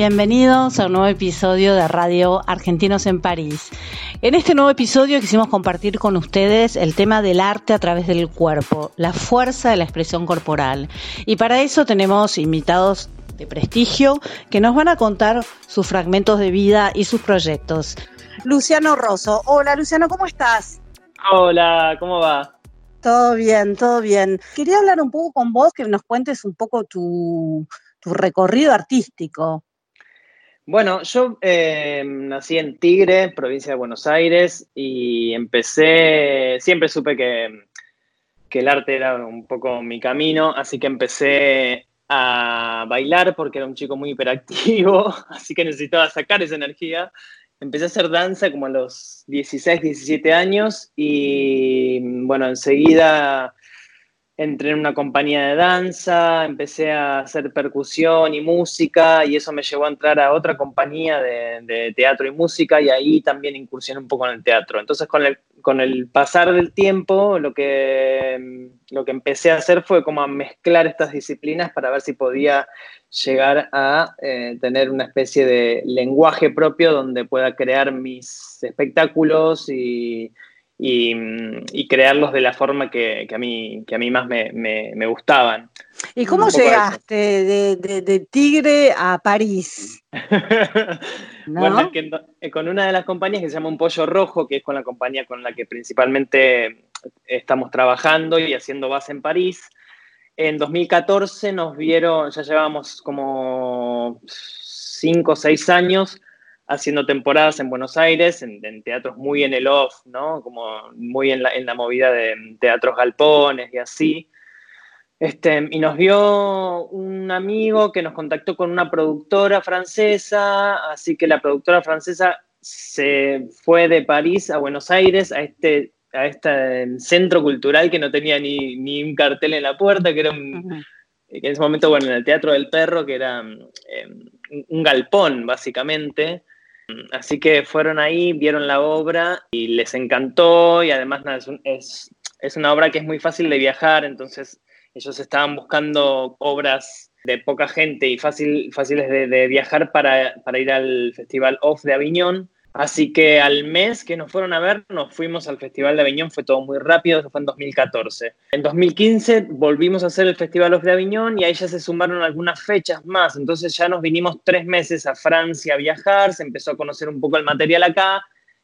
bienvenidos a un nuevo episodio de Radio Argentinos en París. En este nuevo episodio quisimos compartir con ustedes el tema del arte a través del cuerpo, la fuerza de la expresión corporal. Y para eso tenemos invitados de prestigio que nos van a contar sus fragmentos de vida y sus proyectos. Luciano Rosso. Hola Luciano, ¿cómo estás? Hola, ¿cómo va? Todo bien, todo bien. Quería hablar un poco con vos, que nos cuentes un poco tu, tu recorrido artístico. Bueno, yo eh, nací en Tigre, provincia de Buenos Aires, y empecé, siempre supe que, que el arte era un poco mi camino, así que empecé a bailar porque era un chico muy hiperactivo, así que necesitaba sacar esa energía. Empecé a hacer danza como a los 16, 17 años y bueno, enseguida entré en una compañía de danza, empecé a hacer percusión y música y eso me llevó a entrar a otra compañía de, teatro y música y ahí también incursioné un poco en el teatro. Entonces con el, con el pasar del tiempo lo que, lo que empecé a hacer fue como a mezclar estas disciplinas para ver si podía llegar a eh, tener una especie de lenguaje propio donde pueda crear mis espectáculos y, y, y crearlos de la forma que, que, a, mí, que a mí más me, me, me gustaban. ¿Y cómo llegaste de, de, de, Tigre a París? ¿No? Bueno, es que con una de las compañías que se llama Un Pollo Rojo, que es con la compañía con la que principalmente estamos trabajando y haciendo base en París, en 2014 nos vieron, ya llevábamos como 5 o 6 años haciendo temporadas en Buenos Aires, en, en, teatros muy en el off, ¿no? Como muy en la, en la movida de teatros galpones y así. Este, y nos vio un amigo que nos contactó con una productora francesa, así que la productora francesa se fue de París a Buenos Aires, a este, a este centro cultural que no tenía ni, ni un cartel en la puerta, que era un, que en ese momento, bueno, en el Teatro del Perro, que era eh, un galpón, básicamente. Así que fueron ahí, vieron la obra y les encantó y además nada, es, un, es, una obra que es muy fácil de viajar, entonces ellos estaban buscando obras de poca gente y fácil, fáciles de, de viajar para, para, ir al Festival Off de Aviñón. Así que al mes que nos fueron a ver, nos fuimos al Festival de Aviñón, fue todo muy rápido, eso fue en 2014. En 2015 volvimos a hacer el Festival de Aviñón y ahí ya se sumaron algunas fechas más, entonces ya nos vinimos tres meses a Francia a viajar, se empezó a conocer un poco el material acá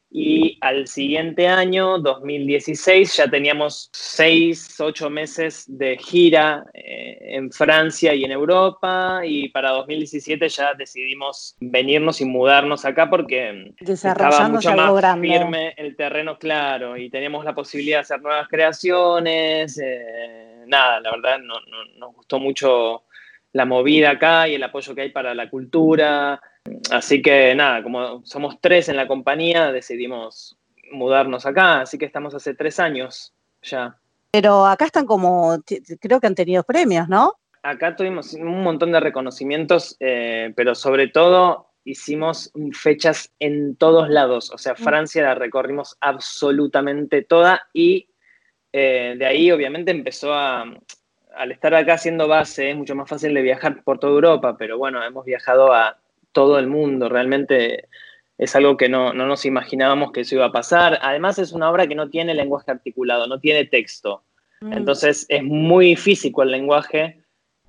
y al siguiente año, 2016, ya teníamos seis, ocho meses de gira eh, en Francia y en Europa. Y para 2017 ya decidimos venirnos y mudarnos acá porque estaba mucho más grande. firme el terreno claro y teníamos la posibilidad de hacer nuevas creaciones. Eh, nada, la verdad no, no, nos gustó mucho la movida acá y el apoyo que hay para la cultura. Así que nada, como somos tres en la compañía, decidimos mudarnos acá, así que estamos hace tres años ya. Pero acá están como, creo que han tenido premios, ¿no? Acá tuvimos un montón de reconocimientos, eh, pero sobre todo hicimos fechas en todos lados, o sea, Francia la recorrimos absolutamente toda y eh, de ahí obviamente empezó a, al estar acá haciendo base, es mucho más fácil de viajar por toda Europa, pero bueno, hemos viajado a todo el mundo. Realmente es algo que no, no, nos imaginábamos que eso iba a pasar. Además es una obra que no tiene lenguaje articulado, no tiene texto. Mm. Entonces es muy físico el lenguaje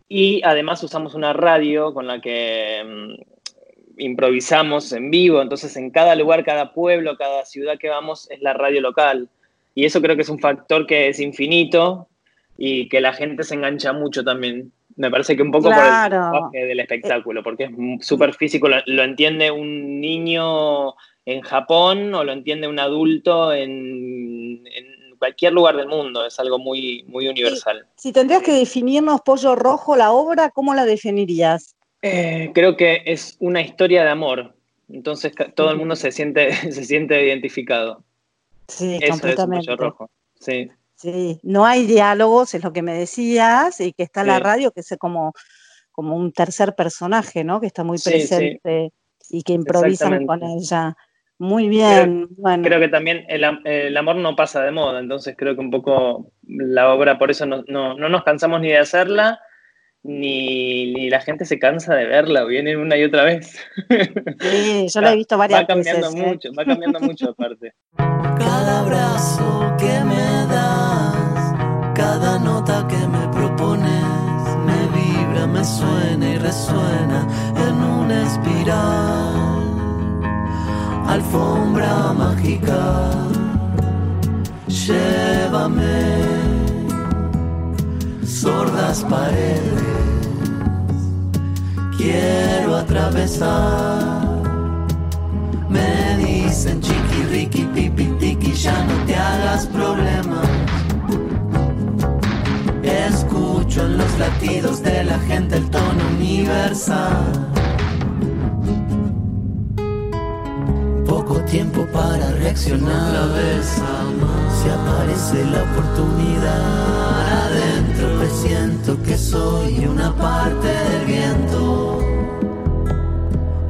y además usamos una radio con la que improvisamos en vivo, entonces en cada lugar, cada pueblo, cada ciudad que vamos es la radio local. Y eso creo que es un factor que es infinito y que la gente se engancha mucho también. Me parece que un poco por el lenguaje del espectáculo, porque es súper físico, lo, entiende un niño en Japón o lo entiende un adulto en, cualquier lugar del mundo, es algo muy, muy universal. Si, tendrías que definirnos Pollo Rojo, la obra, ¿cómo la definirías? Eh, creo que es una historia de amor, entonces todo el mundo se siente, se siente identificado. Sí, completamente. Es Rojo. Sí. Sí, no hay diálogos, es lo que me decías, y que está la radio, que es como, como un tercer personaje, ¿no? Que está muy presente y que improvisan con ella. Muy bien. Creo, bueno. creo que también el, amor no pasa de moda, entonces creo que un poco la obra, por eso no, no, nos cansamos ni de hacerla, ni, la gente se cansa de verla, viene una y otra vez. Sí, yo la he visto varias veces. Va cambiando ¿eh? mucho, va cambiando mucho aparte. Cada abrazo que me das, cada nota que me propones, me vibra, me suena y resuena en una espiral. Alfombra mágica, llévame, sordas paredes, quiero atravesar. Me dicen chiqui, riqui, pipi, tiki, ya no te hagas problema. Escucho en los latidos de la gente el tono universal. Poco tiempo para reaccionar. Otra vez si aparece la oportunidad. Siento que soy una parte del viento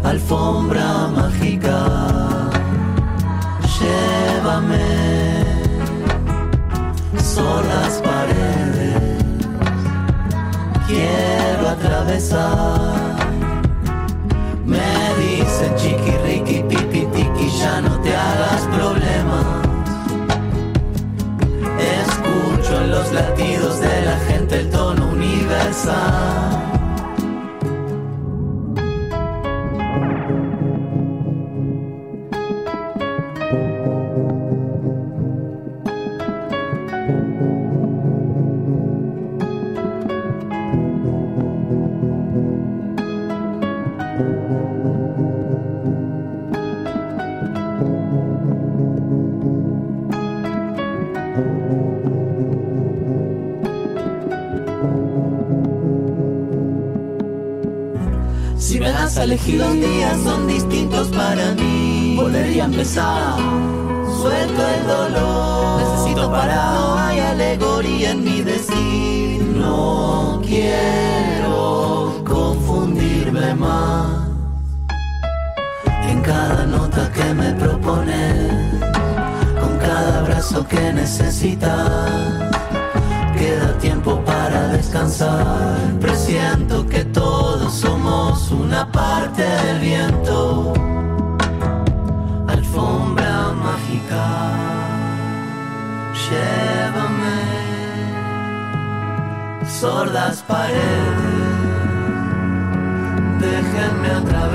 alfombra mágica, llévame, solas paredes, quiero atravesar.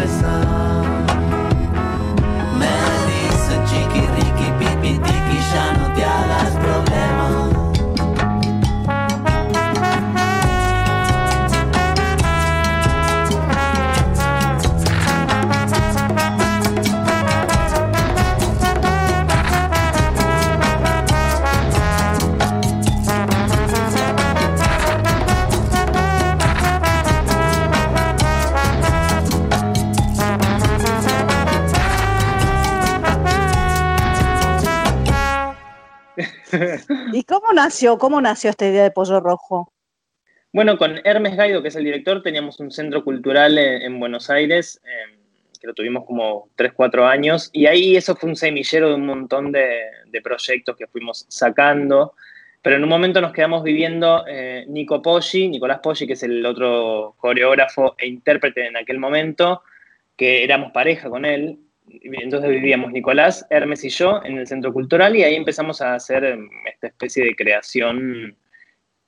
Déjenme atravesar. Nació? ¿Cómo nació esta idea de Pollo Rojo? Bueno, con Hermes Gaido, que es el director, teníamos un centro cultural en, Buenos Aires, em, que lo tuvimos como 3, 4 años, y ahí eso fue un semillero de un montón de, proyectos que fuimos sacando, pero en un momento nos quedamos viviendo eh, Nico Poggi, Nicolás Poggi, que es el otro coreógrafo e intérprete en aquel momento, que éramos pareja con él, entonces vivíamos Nicolás, Hermes y yo en el centro cultural y ahí empezamos a hacer em, esta especie de creación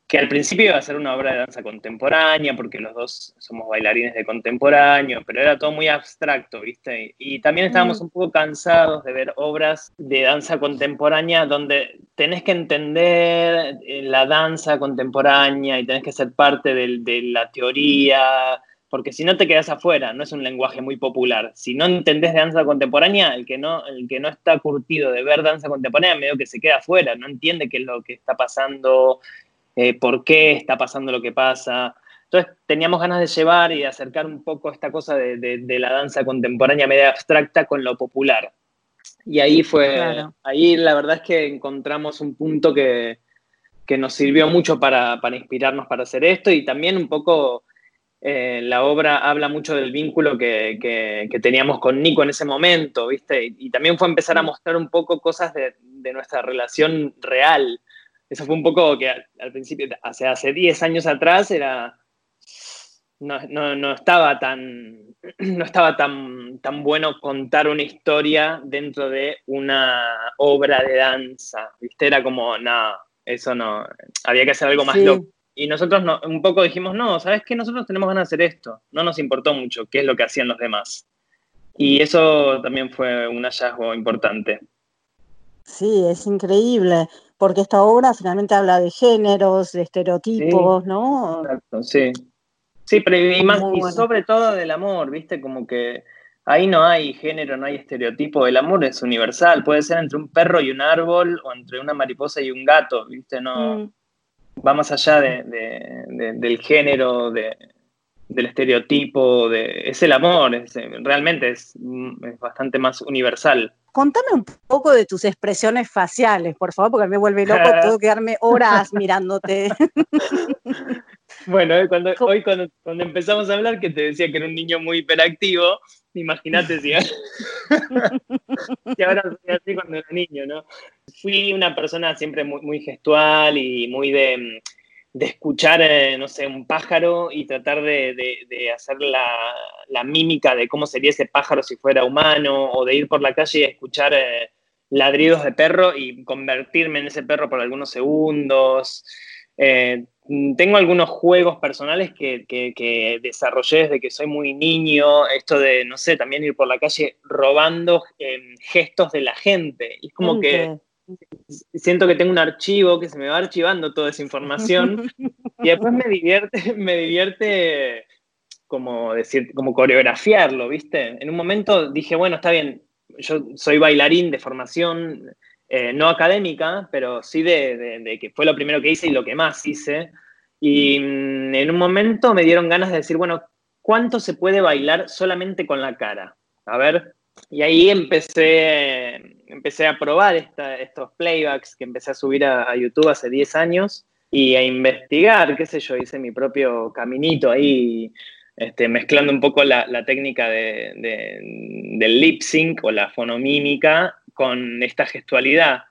que al principio iba a ser una obra de danza contemporánea, porque los dos somos bailarines de contemporáneo, pero era todo muy abstracto, ¿viste? Y, también estábamos mm. un poco cansados de ver obras de danza contemporánea donde tenés que entender eh, la danza contemporánea y tenés que ser parte de la teoría, porque si no te quedas afuera, no es un lenguaje muy popular. Si no entendés de danza contemporánea, el que no, el que no está curtido de ver danza contemporánea, medio que se queda afuera, no entiende qué es lo que está pasando, eh, por qué está pasando lo que pasa. Entonces teníamos ganas de llevar y de acercar un poco esta cosa de, la danza contemporánea media abstracta con lo popular. Y ahí fue, ahí la verdad es que encontramos un punto que, nos sirvió mucho para, inspirarnos para hacer esto y también un poco eh, la obra habla mucho del vínculo que, teníamos con Nico en ese momento, ¿viste? Y, también fue empezar a mostrar un poco cosas de, de nuestra relación real, eso fue un poco que al, principio, hace, hace 10 años atrás, era. No, estaba tan. No estaba tan, tan bueno contar una historia dentro de una obra de danza. ¿Viste? Era como, nada, eso no. Había que hacer algo más loco. Y nosotros un poco dijimos, no, ¿sabes qué? Nosotros tenemos ganas de hacer esto. No nos importó mucho qué es lo que hacían los demás. Y eso también fue un hallazgo importante. Sí, es increíble porque esta obra finalmente habla de géneros, de estereotipos, ¿no? Exacto, sí. Sí, pero y, más, y sobre todo del amor, ¿viste? Como que ahí no hay género, no hay estereotipo, el amor es universal, puede ser entre un perro y un árbol o entre una mariposa y un gato, ¿viste? No, mm. Va más allá del género, de, del estereotipo, de, es el amor, realmente es, es bastante más universal contame un poco de tus expresiones faciales, por favor, porque me vuelve loco, puedo quedarme horas mirándote. Bueno, cuando, hoy cuando, empezamos a hablar, que te decía que era un niño muy hiperactivo, imagínate si, ahora soy así cuando era niño, ¿no? Fui una persona siempre muy, muy gestual y muy de, de escuchar, eh, no sé, un pájaro y tratar de, hacer la, mímica de cómo sería ese pájaro si fuera humano, o de ir por la calle y escuchar eh, ladridos de perro y convertirme en ese perro por algunos segundos. Eh, tengo algunos juegos personales que, desarrollé desde que soy muy niño, esto de, no sé, también ir por la calle robando gestos de la gente. es como que siento que tengo un archivo que se me va archivando toda esa información y después me divierte, me divierte como decir, como coreografiarlo, ¿viste? En un momento dije, bueno, está bien, yo soy bailarín de formación eh, no académica, pero sí de, que fue lo primero que hice y lo que más hice. Y mm, en un momento me dieron ganas de decir, bueno, ¿cuánto se puede bailar solamente con la cara? A ver, y ahí empecé, empecé a probar estos playbacks que empecé a subir a, YouTube hace 10 años y a investigar, qué sé yo, hice mi propio caminito ahí, este, mezclando un poco la, técnica del lip sync o la fonomímica con esta gestualidad.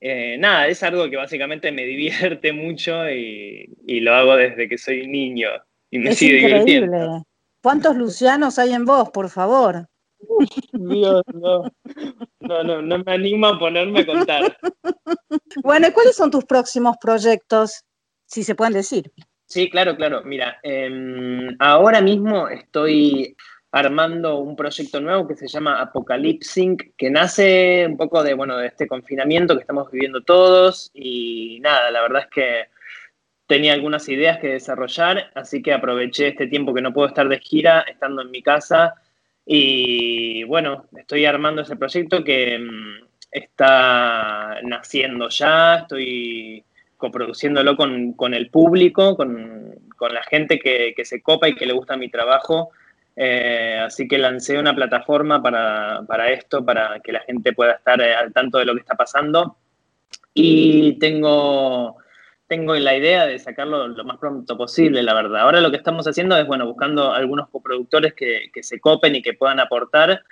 Eh, nada, es algo que básicamente me divierte mucho y, lo hago desde que soy niño y me sigue divirtiendo. ¿Cuántos Lucianos hay en vos, por favor? Dios, no. No, no, no me animo a ponerme a contar. Bueno, ¿y cuáles son tus próximos proyectos, si se pueden decir? Sí, claro, claro. Mira, em, ahora mismo estoy armando un proyecto nuevo que se llama Apocalypsync, que nace un poco de, bueno, de este confinamiento que estamos viviendo todos y nada, la verdad es que tenía algunas ideas que desarrollar, así que aproveché este tiempo que no puedo estar de gira, estando en mi casa, y bueno, estoy armando ese proyecto que mm, está naciendo ya, estoy coproduciéndolo con, con el público, con, con la gente que, que, se copa y que le gusta mi trabajo. Eh, así que lancé una plataforma para, para, esto, para que la gente pueda estar eh, al tanto de lo que está pasando. Y tengo tengo la idea de sacarlo lo más pronto posible, la verdad. Ahora lo que estamos haciendo es, bueno, buscando algunos coproductores que, se copen y que puedan aportar.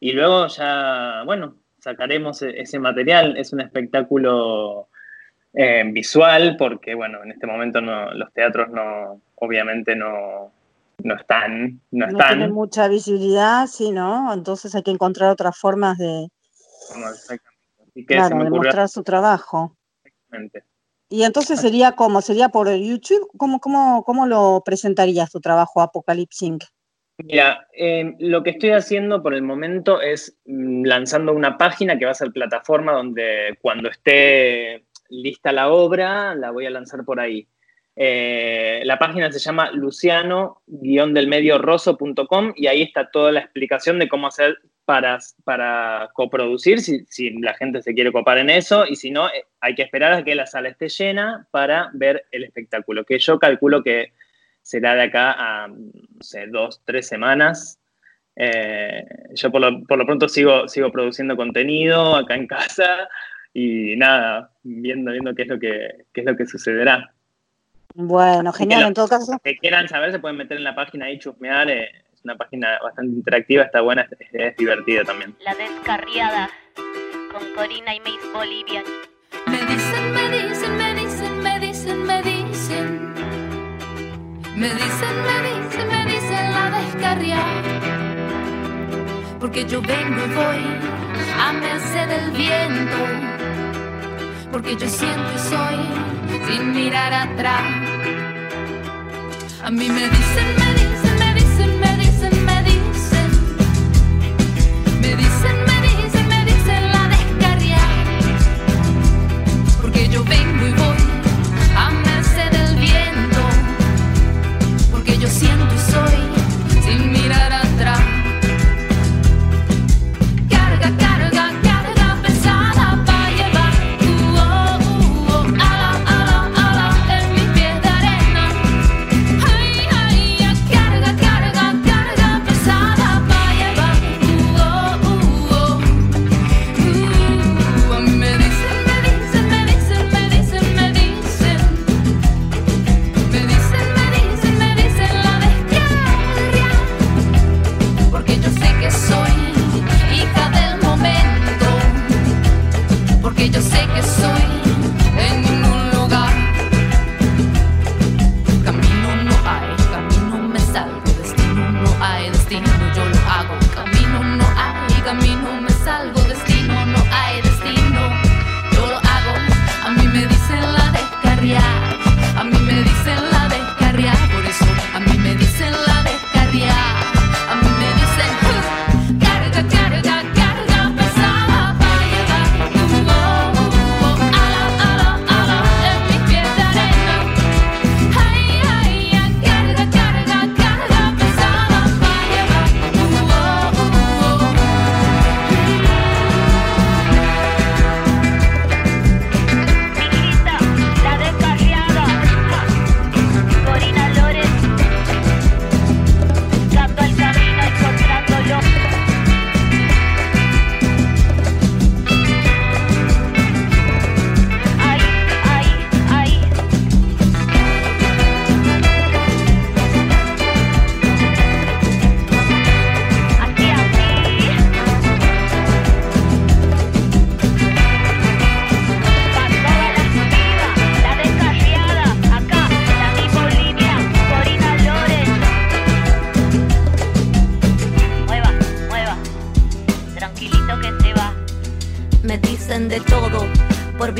Y luego ya, bueno, sacaremos e-, ese material. Es un espectáculo eh, visual porque, bueno, en este momento los teatros no, obviamente no, no están. No, no tienen mucha visibilidad, sí, ¿no? Entonces hay que encontrar otras formas de, claro, de mostrar su trabajo. Exactamente. Y entonces sería como, sería por YouTube, ¿cómo, cómo, cómo lo presentarías tu trabajo Apocalypse Mira, em, lo que estoy haciendo por el momento es mm, lanzando una página que va a ser plataforma donde cuando esté lista la obra, la voy a lanzar por ahí. Eh, la página se llama luciano-delmedioroso.com y ahí está toda la explicación de cómo hacer para, para coproducir, si, la gente se quiere copar en eso, y si no, eh, hay que esperar a que la sala esté llena para ver el espectáculo, que yo calculo que será de acá a, no sé, dos, tres semanas. Eh, yo por lo, por lo, pronto sigo, sigo produciendo contenido acá en casa y nada, viendo, viendo qué es lo que, qué es lo que sucederá. Bueno, genial, en todo caso. Que quieran saber, se pueden meter en la página y chusmear. Eh, es una página bastante interactiva, está buena, es, divertida también. La descarriada con Corina y Miss Bolivia. Me dicen, me dicen, me dicen, me dicen, me dicen. Me dicen, me dicen, me dicen la descarriada. Porque yo vengo y voy a merced del viento. Porque yo siento y soy sin mirar atrás. A mí me dicen, me dicen,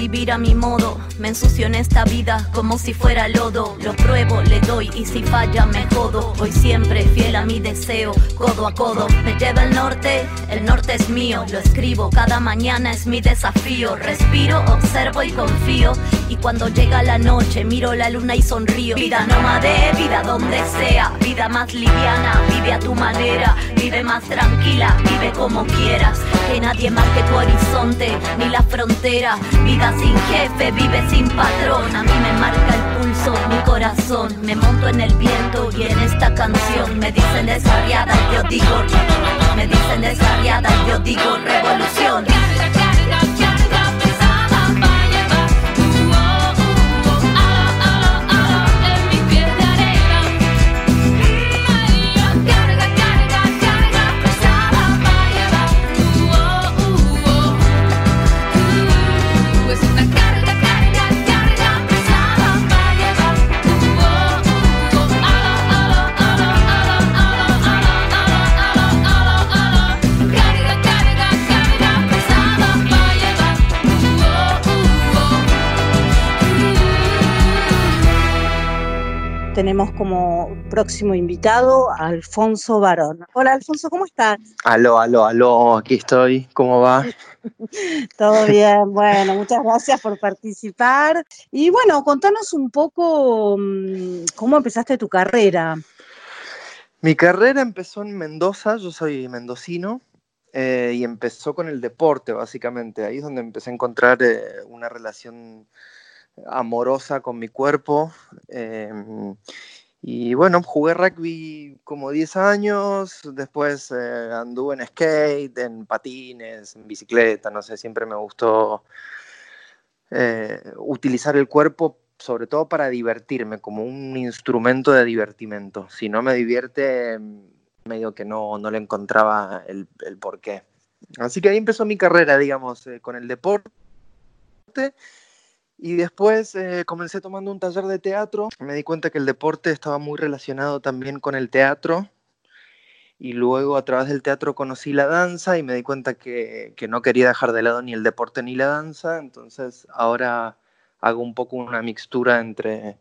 a mi modo. Me ensucio en esta vida como si fuera lodo. Lo pruebo, le doy y si falla me jodo. Voy siempre fiel a mi deseo, codo a codo. Me lleva el norte, el norte es mío. Lo escribo, cada mañana es mi desafío. Respiro, observo y confío. Y cuando llega la noche, miro la luna y sonrío. Vida nómade, vida donde sea. Vida más liviana, vive a tu manera. Vive más tranquila, vive como quieras. Que nadie marque tu horizonte, ni la frontera. Vida sin jefe, vive sin patrón. A mí me marca el pulso, mi corazón. Me monto en el viento y en esta canción me dicen desarriada, yo digo. Me dicen desarriada, yo digo revolución. Tenemos como próximo invitado a Alfonso Barón. Hola Alfonso, ¿cómo estás? Aló, aló, aló, aquí estoy, ¿cómo va? Todo bien, bueno, muchas gracias por participar. Y bueno, contanos un poco mm, cómo empezaste tu carrera. Mi carrera empezó en Mendoza, yo soy mendocino, eh, y empezó con el deporte, básicamente. Ahí es donde empecé a encontrar eh, una relación amorosa con mi cuerpo. Em, y bueno, jugué rugby como 10 años, después eh, anduve en skate, en patines, en bicicleta, no sé, siempre me gustó eh, utilizar el cuerpo sobre todo para divertirme, como un instrumento de divertimento. Si no me divierte, medio que no, no le encontraba el, el porqué. Así que ahí empezó mi carrera, digamos, eh, con el deporte y después eh, comencé tomando un taller de teatro. Me di cuenta que el deporte estaba muy relacionado también con el teatro. Y luego a través del teatro conocí la danza y me di cuenta que, que no quería dejar de lado ni el deporte ni la danza. Entonces ahora hago un poco una mixtura entre,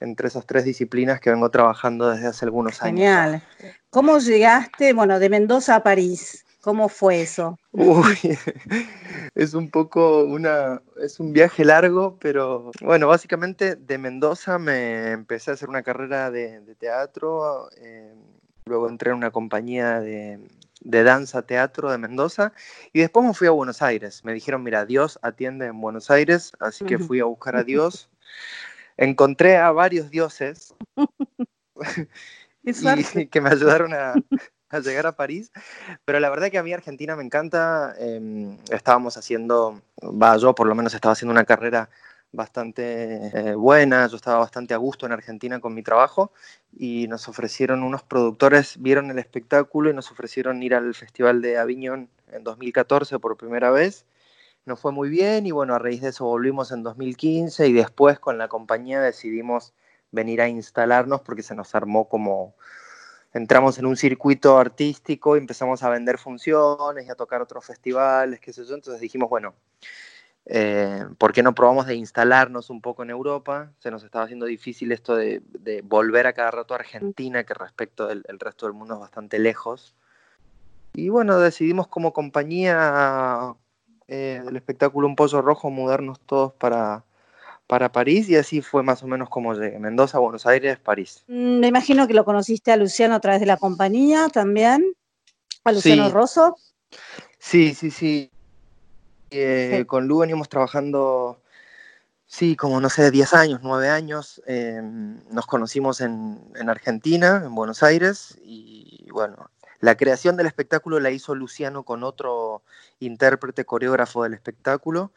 entre esas tres disciplinas que vengo trabajando desde hace algunos años. Genial. ¿Cómo llegaste, bueno, de Mendoza a París? ¿Cómo fue eso? Uy, es un poco una, es un viaje largo, pero bueno, básicamente de Mendoza me empecé a hacer una carrera de, teatro, eh, luego entré en una compañía de, danza teatro de Mendoza y después me fui a Buenos Aires. Me dijeron, mira, Dios atiende en Buenos Aires, así que fui a buscar a Dios. Encontré a varios dioses y que me ayudaron a, a llegar a París, pero la verdad que a mí Argentina me encanta. Em, estábamos haciendo, va, yo por lo menos estaba haciendo una carrera bastante eh, buena, yo estaba bastante a gusto en Argentina con mi trabajo y nos ofrecieron unos productores, vieron el espectáculo y nos ofrecieron ir al Festival de Aviñón en 2014 por primera vez. Nos fue muy bien y bueno, a raíz de eso volvimos en 2015 y después con la compañía decidimos venir a instalarnos porque se nos armó como entramos en un circuito artístico y empezamos a vender funciones y a tocar otros festivales, qué sé yo. Entonces dijimos, bueno, eh, ¿por qué no probamos de instalarnos un poco en Europa? Se nos estaba haciendo difícil esto de, volver a cada rato a Argentina, que respecto del resto del mundo es bastante lejos. Y bueno, decidimos como compañía eh, del espectáculo Un Pollo Rojo mudarnos todos para, para París y así fue más o menos como llegué. Mendoza, Buenos Aires, París. Mm, me imagino que lo conociste a Luciano a través de la compañía también, a Luciano Rosso. Sí, sí, sí. Eh, con Lu venimos trabajando, sí, como no sé, 10 años, 9 años. Em, nos conocimos en, en Argentina, en Buenos Aires, y bueno, la creación del espectáculo la hizo Luciano con otro intérprete, coreógrafo del espectáculo.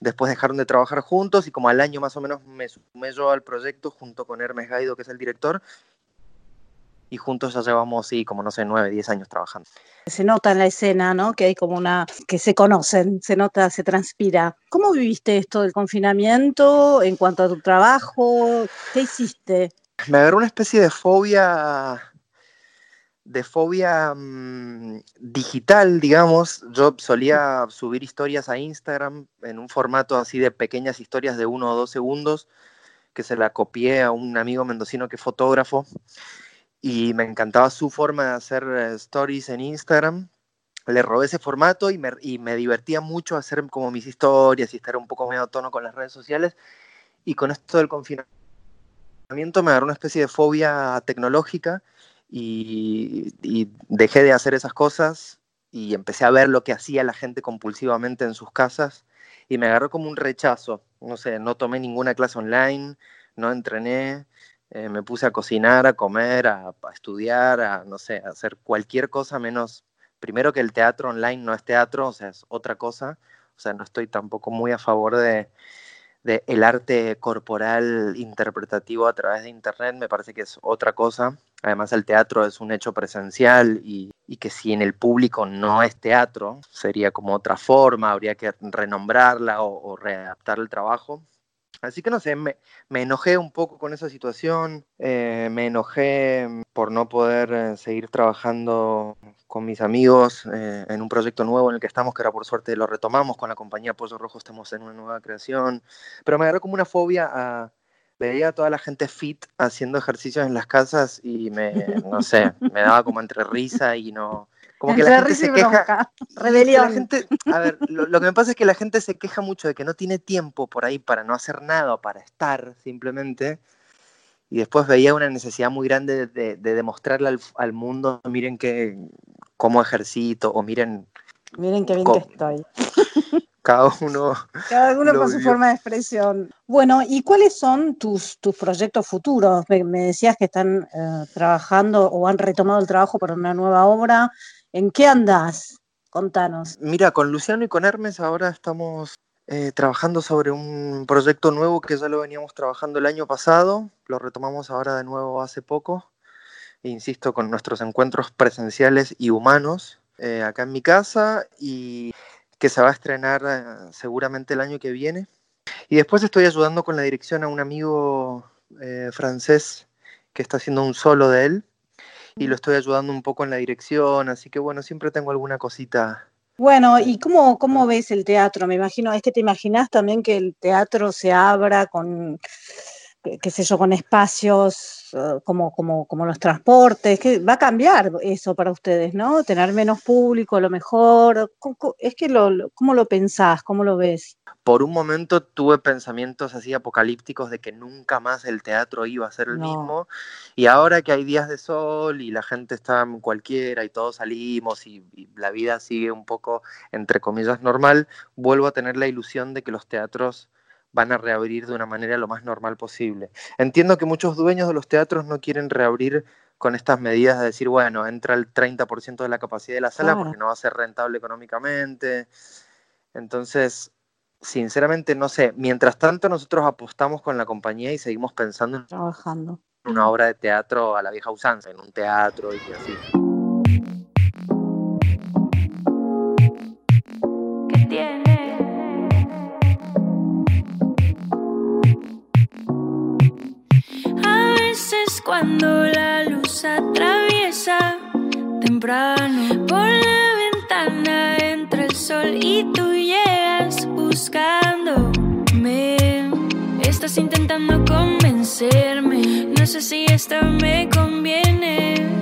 Después dejaron de trabajar juntos y como al año más o menos me sumé yo al proyecto junto con Hermes Gaido, que es el director, y juntos ya llevamos, sí, como no sé, nueve, diez años trabajando. Se nota en la escena, ¿no? Que hay como una, que se conocen, se nota, se transpira. ¿Cómo viviste esto del confinamiento en cuanto a tu trabajo? ¿Qué hiciste? Me agarró una especie de fobia de fobia mm, digital, digamos. Yo solía subir historias a Instagram en un formato así de pequeñas historias de uno o dos segundos, que se la copié a un amigo mendocino que es fotógrafo y me encantaba su forma de hacer eh, stories en Instagram. Le robé ese formato y me, y me divertía mucho hacer como mis historias y estar un poco medio tono con las redes sociales. Y con esto del confinamiento me agarró una especie de fobia tecnológica y, dejé de hacer esas cosas y empecé a ver lo que hacía la gente compulsivamente en sus casas y me agarró como un rechazo. No sé, no tomé ninguna clase online, no entrené, eh, me puse a cocinar, a comer, a, estudiar, a, no sé, a hacer cualquier cosa menos, primero que el teatro online no es teatro, o sea, es otra cosa. O sea, no estoy tampoco muy a favor de, de el arte corporal interpretativo a través de Internet, me parece que es otra cosa. Además, el teatro es un hecho presencial y, que si en el público no es teatro, sería como otra forma, habría que renombrarla o, readaptar el trabajo. Así que no sé, me, enojé un poco con esa situación, eh, me enojé por no poder eh, seguir trabajando con mis amigos eh, en un proyecto nuevo en el que estamos, que ahora por suerte lo retomamos con la compañía Pollo Rojo, estamos en una nueva creación, pero me agarró como una fobia a, veía a toda la gente fit haciendo ejercicios en las casas y me, no sé, me daba como entre risa y no... Como que la gente se queja. Rebelión. a ver, lo, que me pasa es que la gente se queja mucho de que no tiene tiempo por ahí para no hacer nada, para estar simplemente. Y después veía una necesidad muy grande de, demostrarle al, mundo, miren que, cómo ejercito, o miren... Miren qué bien que estoy. Cada uno. Cada uno con su forma de expresión. Bueno, ¿y cuáles son tus, tus proyectos futuros? Me, decías que están eh, trabajando o han retomado el trabajo para una nueva obra. ¿En qué andas? Contanos. Mira, con Luciano y con Hermes ahora estamos eh, trabajando sobre un proyecto nuevo que ya lo veníamos trabajando el año pasado. Lo retomamos ahora de nuevo hace poco. insisto, con nuestros encuentros presenciales y humanos eh, acá en mi casa. Y que se va a estrenar eh, seguramente el año que viene. Y después estoy ayudando con la dirección a un amigo eh, francés que está haciendo un solo de él y lo estoy ayudando un poco en la dirección, así que bueno, siempre tengo alguna cosita. Bueno, ¿y cómo, cómo ves el teatro? Me imagino, es que te imaginas también que el teatro se abra con qué sé yo, con espacios eh, como, como, como los transportes, que va a cambiar eso para ustedes, ¿no? Tener menos público, a lo mejor. Es que, lo, ¿cómo lo pensás? ¿Cómo lo ves? Por un momento tuve pensamientos así apocalípticos de que nunca más el teatro iba a ser el mismo. Y ahora que hay días de sol y la gente está en cualquiera y todos salimos y la vida sigue un poco, entre comillas, normal, vuelvo a tener la ilusión de que los teatros van a reabrir de una manera lo más normal posible. Entiendo que muchos dueños de los teatros no quieren reabrir con estas medidas de decir, bueno, entra el 30% de la capacidad de la sala porque no va a ser rentable económicamente. Entonces, sinceramente, no sé. Mientras tanto, nosotros apostamos con la compañía y seguimos pensando en Trabajando. una obra de teatro a la vieja usanza, en un teatro y así. Cuando la luz atraviesa temprano por la ventana entre el sol y tú llegas buscándome. Estás intentando convencerme, no sé si esto me conviene.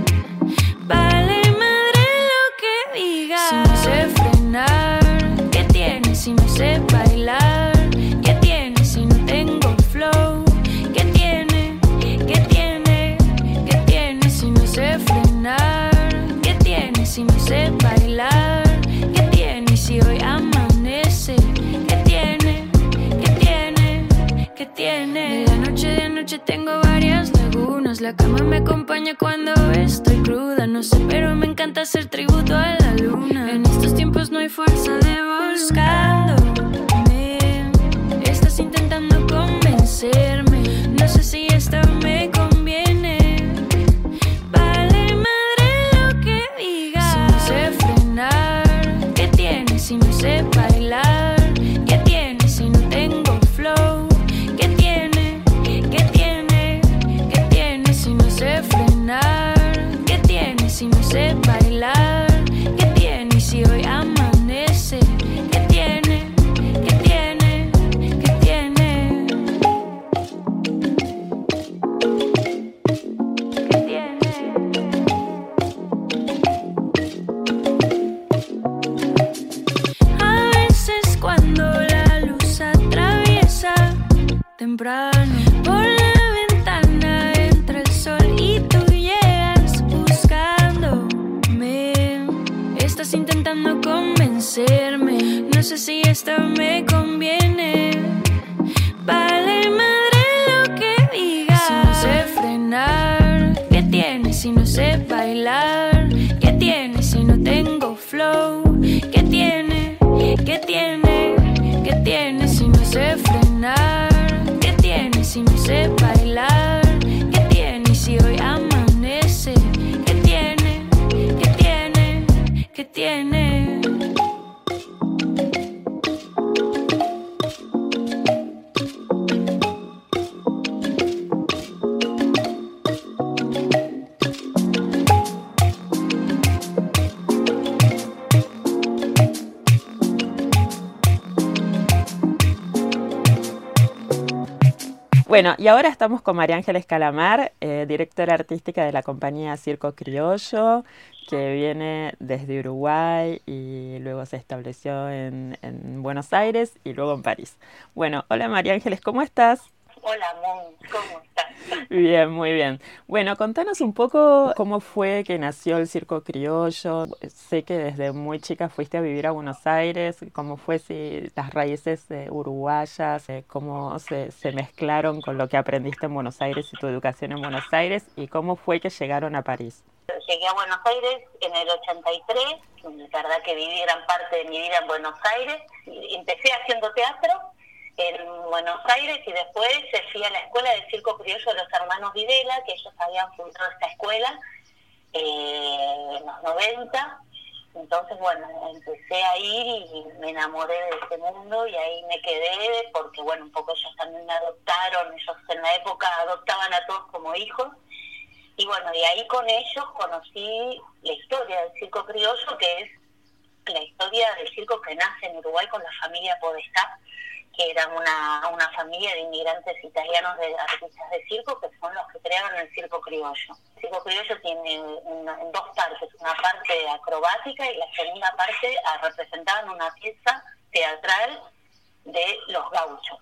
Tengo varias lagunas. La cama me acompaña cuando estoy cruda. No sé, pero me encanta hacer tributo a la luna. En estos tiempos no hay fuerza de Bueno, y ahora estamos con María Ángeles Calamar, eh, directora artística de la compañía Circo Criollo, que viene desde Uruguay y luego se estableció en, en Buenos Aires y luego en París. Bueno, hola María Ángeles, ¿cómo estás? Hola, Mon, ¿cómo? Bien, muy bien. Bueno, contanos un poco cómo fue que nació el Circo Criollo. Sé que desde muy chica fuiste a vivir a Buenos Aires. ¿Cómo fue si las raíces uruguayas, eh, cómo se, se mezclaron con lo que aprendiste en Buenos Aires y tu educación en Buenos Aires? ¿Y cómo fue que llegaron a París? Llegué a Buenos Aires en el 83, la verdad que viví gran parte de mi vida en Buenos Aires. Empecé haciendo teatro en Buenos Aires y después fui a la escuela de circo criollo de los hermanos Videla, que ellos habían fundado esta escuela eh, en los 90. Entonces, bueno, empecé a ir y me enamoré de este mundo y ahí me quedé porque, bueno, un poco ellos también me adoptaron, ellos en la época adoptaban a todos como hijos. Y bueno, y ahí con ellos conocí la historia del circo criollo, que es la historia del circo que nace en Uruguay con la familia Podestá, que eran una, una familia de inmigrantes italianos de artistas de circo que son los que crearon el circo criollo. El circo criollo tiene dos partes, una parte acrobática y la segunda parte representaban una pieza teatral de los gauchos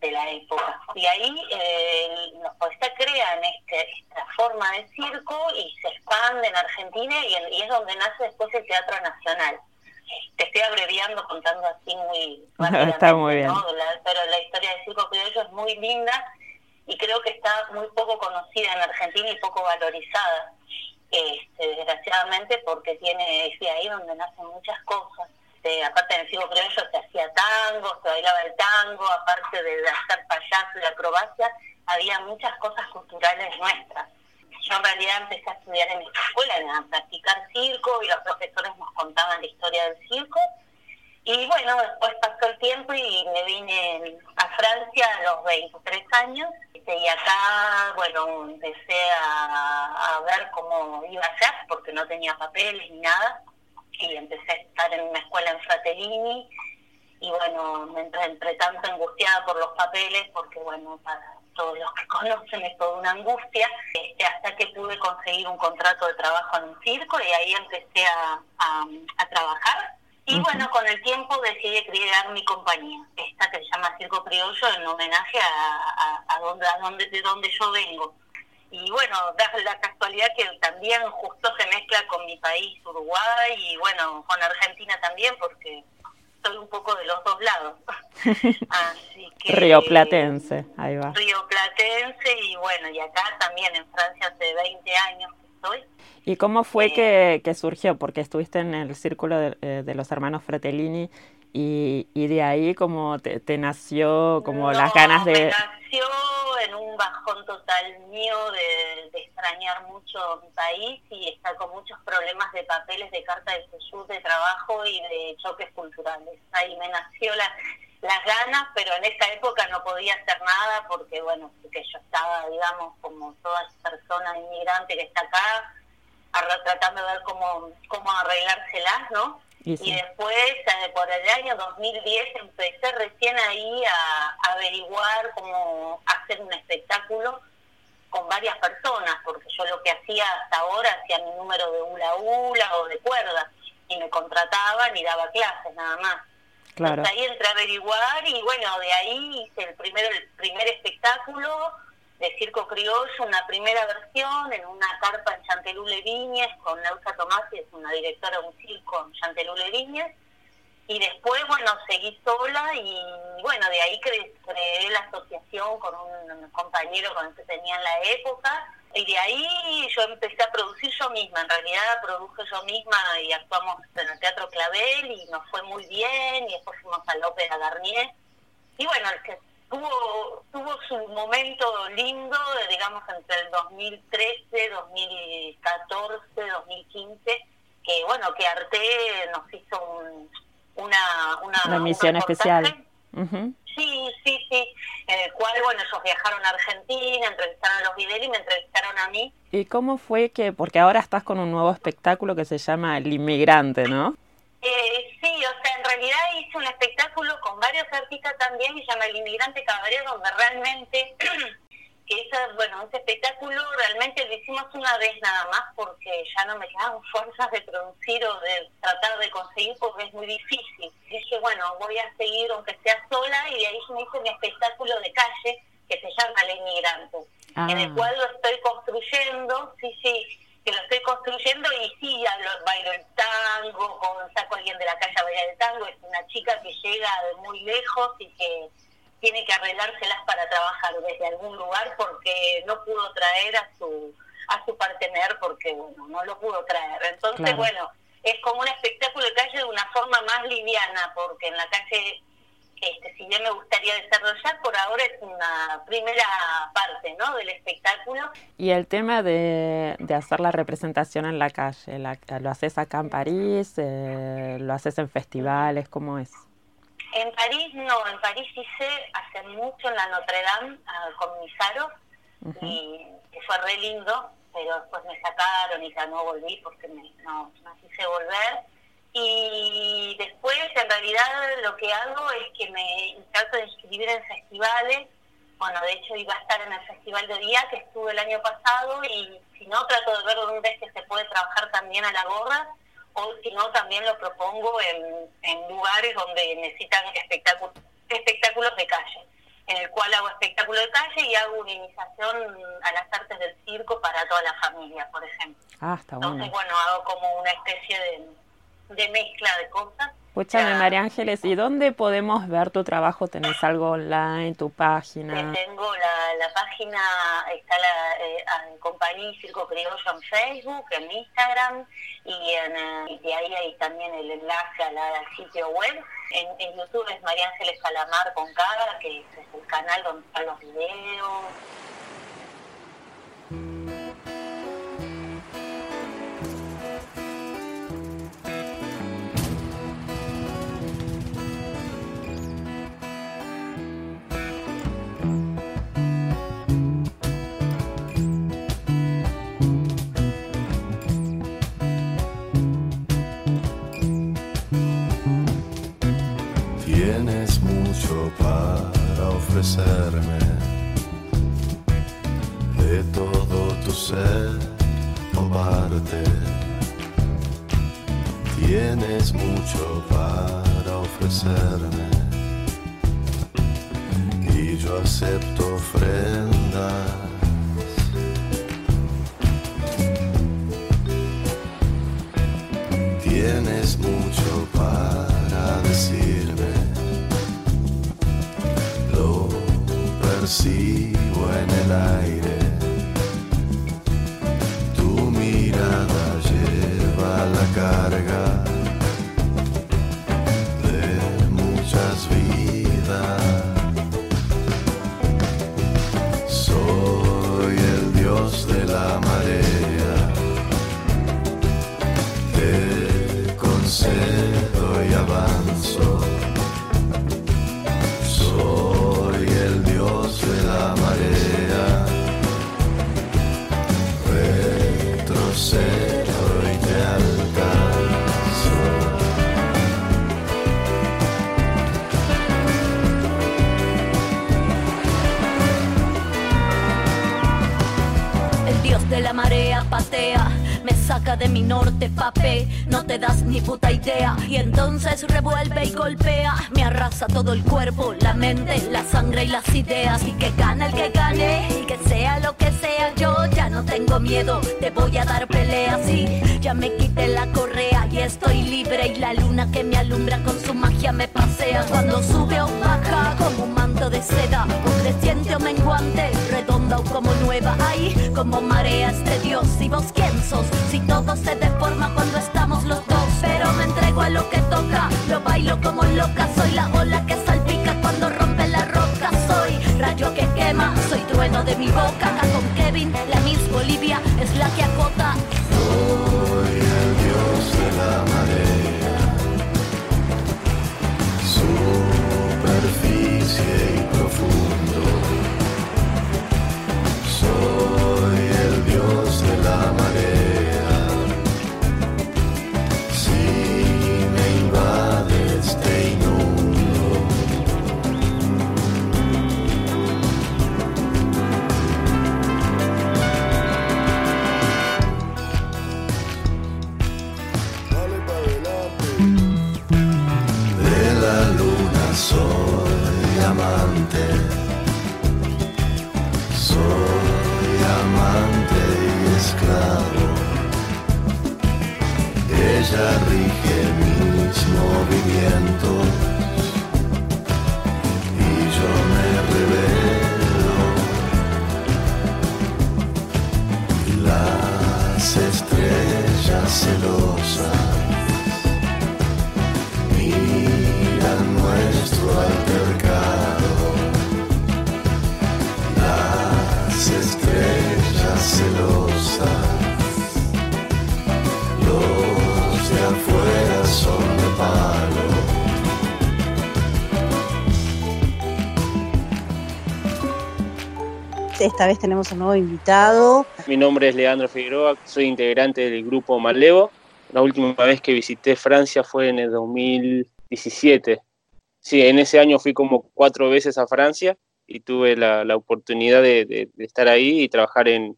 de la época. Y ahí eh, los poetas crean este, esta forma de circo y se expande en Argentina y es donde nace después el Teatro Nacional te estoy abreviando contando así muy está muy bien. pero la historia del circo criollo es muy linda y creo que está muy poco conocida en Argentina y poco valorizada, este, desgraciadamente, porque tiene, es de ahí donde nacen muchas cosas. Este, aparte del circo criollo se hacía tango, se bailaba el tango, aparte de hacer payaso y acrobacia, había muchas cosas culturales nuestras yo en realidad empecé a estudiar en esta escuela, a practicar circo y los profesores nos contaban la historia del circo. Y bueno, después pasó el tiempo y me vine a Francia a los 23 años. Este, y acá, bueno, empecé a, ver cómo iba a ser porque no tenía papeles ni nada. Y empecé a estar en una escuela en Fratellini. Y bueno, entre, entre tanto angustiada por los papeles porque bueno, para todos los que conocen es toda una angustia, este, hasta que pude conseguir un contrato de trabajo en un circo y ahí empecé a, a, trabajar. Y bueno, con el tiempo decidí crear mi compañía, esta que se llama Circo Criollo, en homenaje a, a, donde, a donde, de donde yo vengo. Y bueno, da la casualidad que también justo se mezcla con mi país, Uruguay, y bueno, con Argentina también, porque soy un poco de los dos lados. Así que, Río Platense, ahí va. Río Platense y bueno, y acá también en Francia hace 20 años estoy. ¿Y cómo fue eh, que, surgió? Porque estuviste en el círculo de, eh, de los hermanos Fratellini y, y de ahí como te, nació como las ganas de... Nació en un bajón total mío de, extrañar mucho mi país y estar con muchos problemas de papeles, de carta de suyud, de trabajo y de choques culturales. Ahí me nació la, las ganas, pero en esa época no podía hacer nada porque, bueno, porque yo estaba, digamos, como toda persona inmigrante que está acá, tratando de ver cómo, cómo arreglárselas, ¿no? Y, después, por el año 2010, empecé recién ahí a, averiguar cómo hacer un espectáculo con varias personas, porque yo lo que hacía hasta ahora hacía mi número de hula hula o de cuerda, y me contrataban y daba clases nada más. Claro. ahí entré a averiguar y bueno, de ahí hice el, primero, el primer espectáculo de Circo Criollo, una primera versión en una carpa en Chantelule Viñes con Neusa Tomás, que es una directora de un circo en Chantelule Viñes. Y después, bueno, seguí sola y bueno, de ahí creé, la asociación con un compañero con el que tenía en la época. Y de ahí yo empecé a producir yo misma, en realidad produje yo misma y actuamos en el Teatro Clavel y nos fue muy bien y después fuimos a la Ópera Garnier. Y bueno, el que tuvo, tuvo su momento lindo, digamos, entre el 2013, 2014, 2015, que bueno, que Arte nos hizo una, una, misión especial. Sí, sí, sí, en el cual, bueno, ellos viajaron a Argentina, entrevistaron a los Videli y me entrevistaron a mí. ¿Y cómo fue que, porque ahora estás con un nuevo espectáculo que se llama El Inmigrante, ¿no? Eh, sí, o sea, en realidad hice un espectáculo con varios artistas también y se llama El Inmigrante Cabaret, donde realmente, que ese, bueno, ese espectáculo realmente lo hicimos una vez nada más porque ya no me quedaban fuerzas de producir o de tratar de conseguir porque es muy difícil. Dije, bueno, voy a seguir aunque sea sola y de ahí me hice mi espectáculo de calle que se llama El Inmigrante, en el ah. cual lo estoy construyendo, sí, sí, que lo estoy construyendo y sí, hablo, bailo el tango, con, saco a alguien de la calle a bailar el tango, es una chica que llega de muy lejos y que tiene que arreglárselas para trabajar desde algún lugar porque no pudo traer a su a su partener porque bueno no lo pudo traer. Entonces bueno es como un espectáculo de calle de una forma más liviana porque en la calle este, si bien me gustaría desarrollar, por ahora es una primera parte ¿no? del espectáculo. Y el tema de, hacer la representación en la calle, ¿lo haces acá en París? Eh, ¿Lo haces en festivales? ¿Cómo es? En París no, en París hice hace mucho en la Notre Dame ah, con mis aros y fue re lindo, pero después me sacaron y ya no volví porque no, no quise volver y después, en realidad, lo que hago es que me trato de inscribir en festivales. Bueno, de hecho, iba a estar en el Festival de Día, que estuve el año pasado, y si no, trato de ver dónde es que se puede trabajar también a la gorra, o si no, también lo propongo en, en lugares donde necesitan espectáculos, espectáculos de calle, en el cual hago espectáculo de calle y hago una iniciación a las artes del circo para toda la familia, por ejemplo. Ah, está bueno. Entonces, bueno, hago como una especie de de mezcla de cosas. Escúchame, María Ángeles, ¿y dónde podemos ver tu trabajo? ¿Tenés algo online, tu página? Tengo la, la página, está la eh, en Compañía Circo Criollo en Facebook, en Instagram, y, en, eh, de ahí hay también el enlace al sitio web. En, en, YouTube es María Ángeles Calamar con Cara, que es el canal donde están los videos. De todo tu ser o parte. Tienes mucho para ofrecerme y yo acepto ofrendas. Tienes mucho percibo en el aire. Tu mirada lleva la carga de la marea patea me saca de mi norte, pape. No te das ni puta idea. Y entonces revuelve y golpea. Me arrasa todo el cuerpo, la mente, la sangre y las ideas. Y que gane el que gane. Y que sea lo que sea, yo ya no tengo miedo. Te voy a dar pelea, sí. Ya me quité la correa y estoy libre. Y la luna que me alumbra con su magia me pasea. Cuando sube o baja como un manto de seda. O creciente o menguante, redonda o como nueva. Ay, como marea este Dios. ¿Y vos quién sos? Si todo se deforma cuando estamos los dos, pero me entrego a lo que toca, lo bailo como loca, soy la ola que salpica cuando rompe la roca, soy rayo que quema, soy trueno de mi boca, acá con Kevin, la Miss Bolivia es la que acota. Esclavo. Ella rige mis movimientos y yo me revelo. Las estrellas celosas miran nuestro altercado. Esta vez tenemos un nuevo invitado. Mi nombre es Leandro Figueroa, soy integrante del grupo Malevo. La última vez que visité Francia fue en el 2017. Sí, en ese año fui como cuatro veces a Francia y tuve la, la oportunidad de, de- de estar ahí y trabajar en,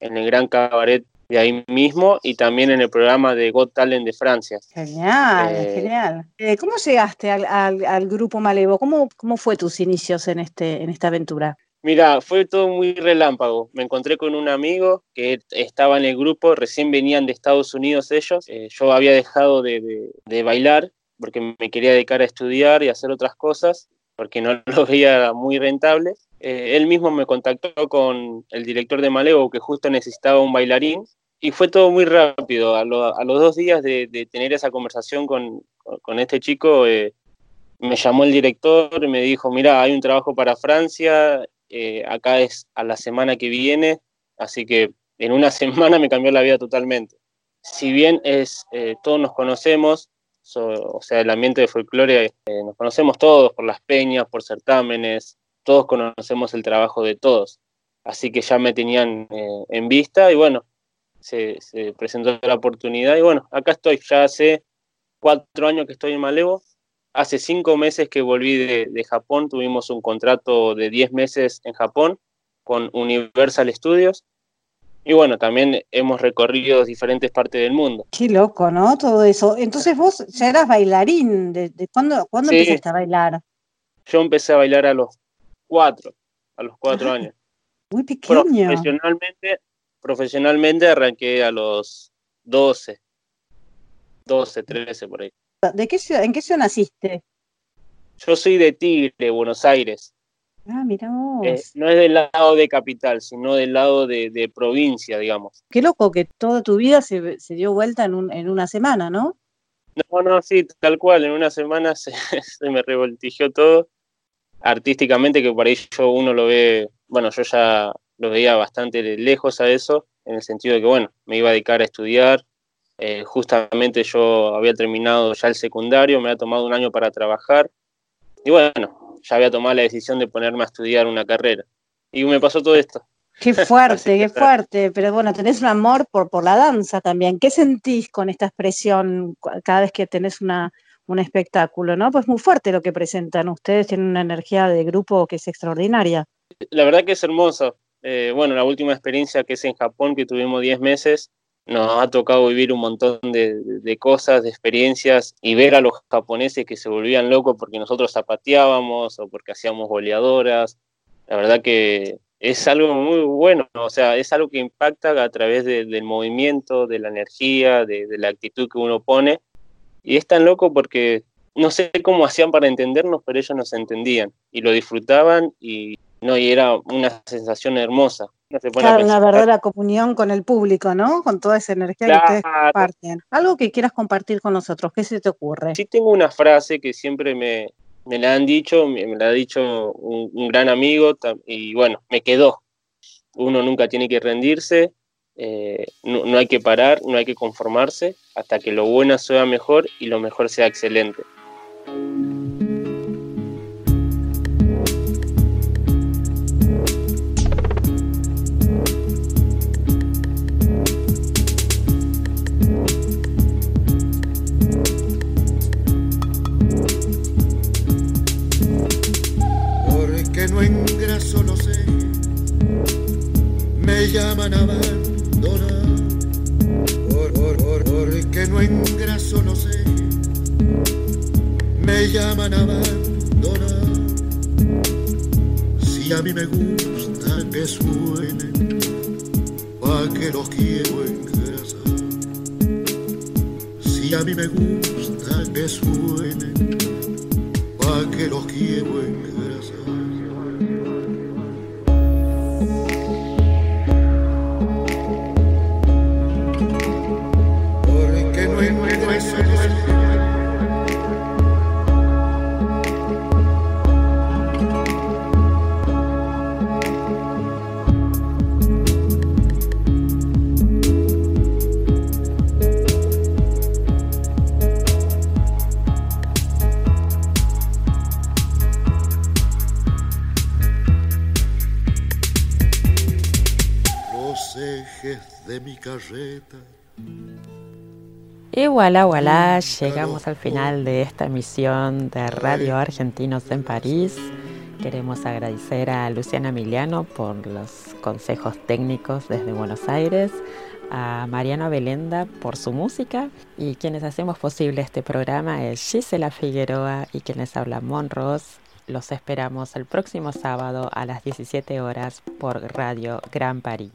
en el gran cabaret de ahí mismo y también en el programa de Got Talent de Francia. Genial, Eh, genial. Eh, ¿Cómo llegaste al, al- al grupo Malevo? ¿Cómo, ¿Cómo fue tus inicios en, este, en esta aventura? Mira, fue todo muy relámpago. Me encontré con un amigo que estaba en el grupo, recién venían de Estados Unidos ellos. Eh, yo había dejado de, de- de bailar porque me quería dedicar a estudiar y hacer otras cosas, porque no lo veía muy rentable. Eh, él mismo me contactó con el director de Malevo, que justo necesitaba un bailarín, y fue todo muy rápido. A, lo- a los dos días de, tener esa conversación con, este chico, eh, me llamó el director y me dijo, mira, hay un trabajo para Francia, eh, acá es a la semana que viene, así que en una semana me cambió la vida totalmente. Si bien es, todos nos conocemos, so- o sea, el ambiente de folclore, eh, nos conocemos todos por las peñas, por certámenes, todos conocemos el trabajo de todos, así que ya me tenían eh, en vista y bueno, se, se presentó la oportunidad y bueno, acá estoy, ya hace cuatro años que estoy en Malevo, Hace cinco meses que volví de, de Japón, tuvimos un contrato de 10 meses en Japón con Universal Studios. Y bueno, también hemos recorrido diferentes partes del mundo. Qué loco, ¿no? Todo eso. Entonces vos ya eras bailarín. ¿De, de cuándo, cuándo Sí. empezaste a bailar? Yo empecé a bailar a los cuatro, a los cuatro años. Muy pequeño. Profesionalmente, profesionalmente arranqué a los 12, 12, 13 por ahí. ¿De qué ciudad, ¿En qué ciudad naciste? Yo soy de Tigre, Buenos Aires. Ah, mira vos. Eh, no es del lado de capital, sino del lado de, de provincia, digamos. Qué loco que toda tu vida se, se dio vuelta en, un, en una semana, ¿no? No, no, sí, tal cual. En una semana se, se me revoltigió todo. Artísticamente, que por ahí yo uno lo ve, bueno, yo ya lo veía bastante lejos a eso, en el sentido de que, bueno, me iba a dedicar a estudiar. Eh, justamente yo había terminado ya el secundario, me había tomado un año para trabajar. Y bueno, ya había tomado la decisión de ponerme a estudiar una carrera. Y me pasó todo esto. Qué fuerte, qué fuerte. Pero bueno, tenés un amor por, por la danza también. ¿Qué sentís con esta expresión cada vez que tenés una, un espectáculo, no? Pues muy fuerte lo que presentan. Ustedes tienen una energía de grupo que es extraordinaria. La verdad que es hermoso. Eh, bueno, la última experiencia que es en Japón, que tuvimos 10 meses, nos ha tocado vivir un montón de, cosas, de experiencias y ver a los japoneses que se volvían locos porque nosotros zapateábamos o porque hacíamos boleadoras. La verdad que es algo muy bueno, o sea, es algo que impacta a través de- del movimiento, de la energía, de, de la actitud que uno pone. Y es tan loco porque no sé cómo hacían para entendernos, pero ellos nos entendían y lo disfrutaban y, no, y era una sensación hermosa. No se pone Claro, verdadera comunión con el público, ¿no? Con toda esa energía que ustedes comparten. Algo que quieras compartir con nosotros, ¿qué se te ocurre? Sí tengo una frase que siempre me, me la han dicho, me, me la ha dicho un, un gran amigo y bueno, me quedó. Uno nunca tiene que rendirse, eh, no, no hay que parar, no hay que conformarse hasta que lo bueno sea mejor y lo mejor sea excelente. Voilà, voilà, llegamos al final de esta emisión de Radio Argentinos en París. Queremos agradecer a Luciana Emiliano por los consejos técnicos desde Buenos Aires, a Mariano Belenda por su música y quienes hacemos posible este programa es Gisela Figueroa y quienes habla Monros. Los esperamos el próximo sábado a las 17 horas por Radio Gran París.